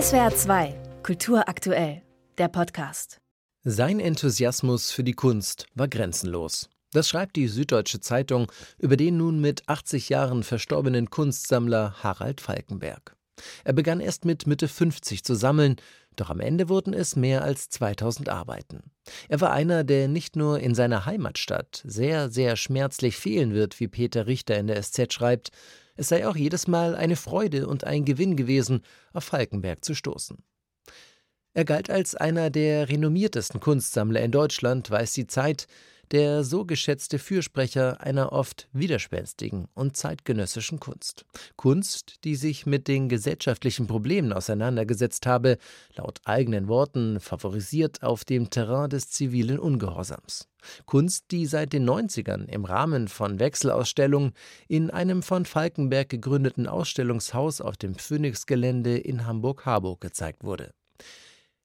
SWR 2, Kultur aktuell, der Podcast. Sein Enthusiasmus für die Kunst war grenzenlos. Das schreibt die Süddeutsche Zeitung über den nun mit 80 Jahren verstorbenen Kunstsammler Harald Falkenberg. Er begann erst mit Mitte 50 zu sammeln, doch am Ende wurden es mehr als 2000 Arbeiten. Er war einer, der nicht nur in seiner Heimatstadt sehr, sehr schmerzlich fehlen wird, wie Peter Richter in der SZ schreibt, es sei auch jedes Mal eine Freude und ein Gewinn gewesen, auf Falkenberg zu stoßen. Er galt als einer der renommiertesten Kunstsammler in Deutschland, weiß die Zeit, der so geschätzte Fürsprecher einer oft widerspenstigen und zeitgenössischen Kunst. Kunst, die sich mit den gesellschaftlichen Problemen auseinandergesetzt habe, laut eigenen Worten favorisiert auf dem Terrain des zivilen Ungehorsams. Kunst, die seit den 90ern im Rahmen von Wechselausstellungen in einem von Falkenberg gegründeten Ausstellungshaus auf dem Phoenix-Gelände in Hamburg-Harburg gezeigt wurde.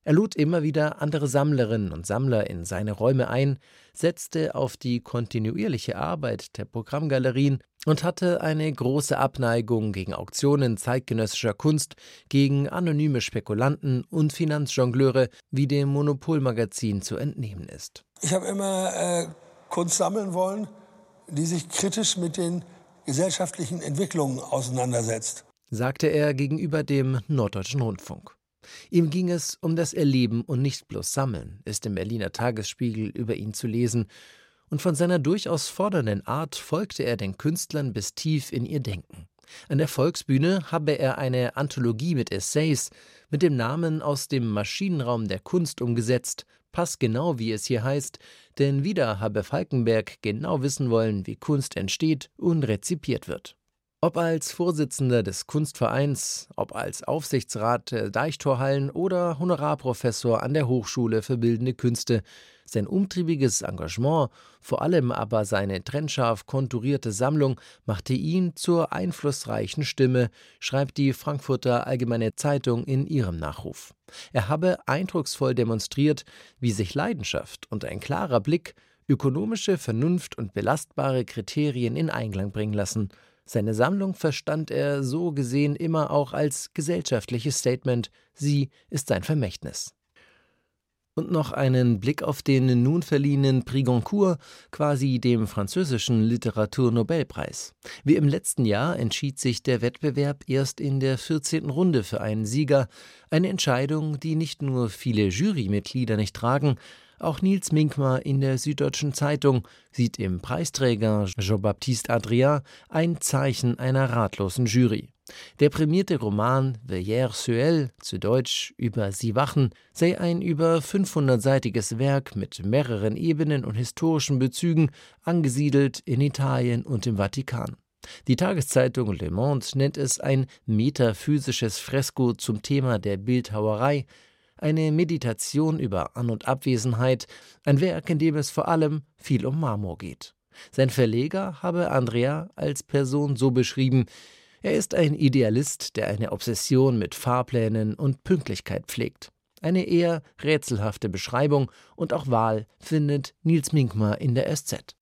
Er lud immer wieder andere Sammlerinnen und Sammler in seine Räume ein, setzte auf die kontinuierliche Arbeit der Programmgalerien und hatte eine große Abneigung gegen Auktionen zeitgenössischer Kunst, gegen anonyme Spekulanten und Finanzjongleure, wie dem Monopolmagazin zu entnehmen ist. Ich habe immer äh, Kunst sammeln wollen, die sich kritisch mit den gesellschaftlichen Entwicklungen auseinandersetzt, sagte er gegenüber dem Norddeutschen Rundfunk. Ihm ging es um das Erleben und nicht bloß Sammeln, ist im Berliner Tagesspiegel über ihn zu lesen, und von seiner durchaus fordernden Art folgte er den Künstlern bis tief in ihr Denken. An der Volksbühne habe er eine Anthologie mit Essays mit dem Namen Aus dem Maschinenraum der Kunst umgesetzt, passgenau wie es hier heißt, denn wieder habe Falkenberg genau wissen wollen, wie Kunst entsteht und rezipiert wird. Ob als Vorsitzender des Kunstvereins, ob als Aufsichtsrat der Deichtorhallen oder Honorarprofessor an der Hochschule für Bildende Künste, sein umtriebiges Engagement, vor allem aber seine trennscharf konturierte Sammlung, machte ihn zur einflussreichen Stimme, schreibt die Frankfurter Allgemeine Zeitung in ihrem Nachruf. Er habe eindrucksvoll demonstriert, wie sich Leidenschaft und ein klarer Blick ökonomische Vernunft und belastbare Kriterien in Einklang bringen lassen – seine Sammlung verstand er so gesehen immer auch als gesellschaftliches Statement, sie ist sein Vermächtnis. Und noch einen Blick auf den nun verliehenen Prix Goncourt, quasi dem französischen Literaturnobelpreis. Wie im letzten Jahr entschied sich der Wettbewerb erst in der 14. Runde für einen Sieger, eine Entscheidung, die nicht nur viele Jurymitglieder nicht tragen, auch Nils Minkmar in der Süddeutschen Zeitung sieht im Preisträger Jean-Baptiste Adrien ein Zeichen einer ratlosen Jury. Der prämierte Roman Veillère sur elle, zu Deutsch über Sie wachen, sei ein über 500-seitiges Werk mit mehreren Ebenen und historischen Bezügen, angesiedelt in Italien und im Vatikan. Die Tageszeitung Le Monde nennt es ein metaphysisches Fresko zum Thema der Bildhauerei, eine Meditation über An- und Abwesenheit, ein Werk, in dem es vor allem viel um Marmor geht. Sein Verleger habe Andrea als Person so beschrieben, er ist ein Idealist, der eine Obsession mit Fahrplänen und Pünktlichkeit pflegt. Eine eher rätselhafte Beschreibung und auch Wahl findet Nils Minkmar in der SZ.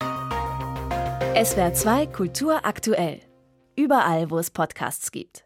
SWR 2 Kultur aktuell. Überall, wo es Podcasts gibt.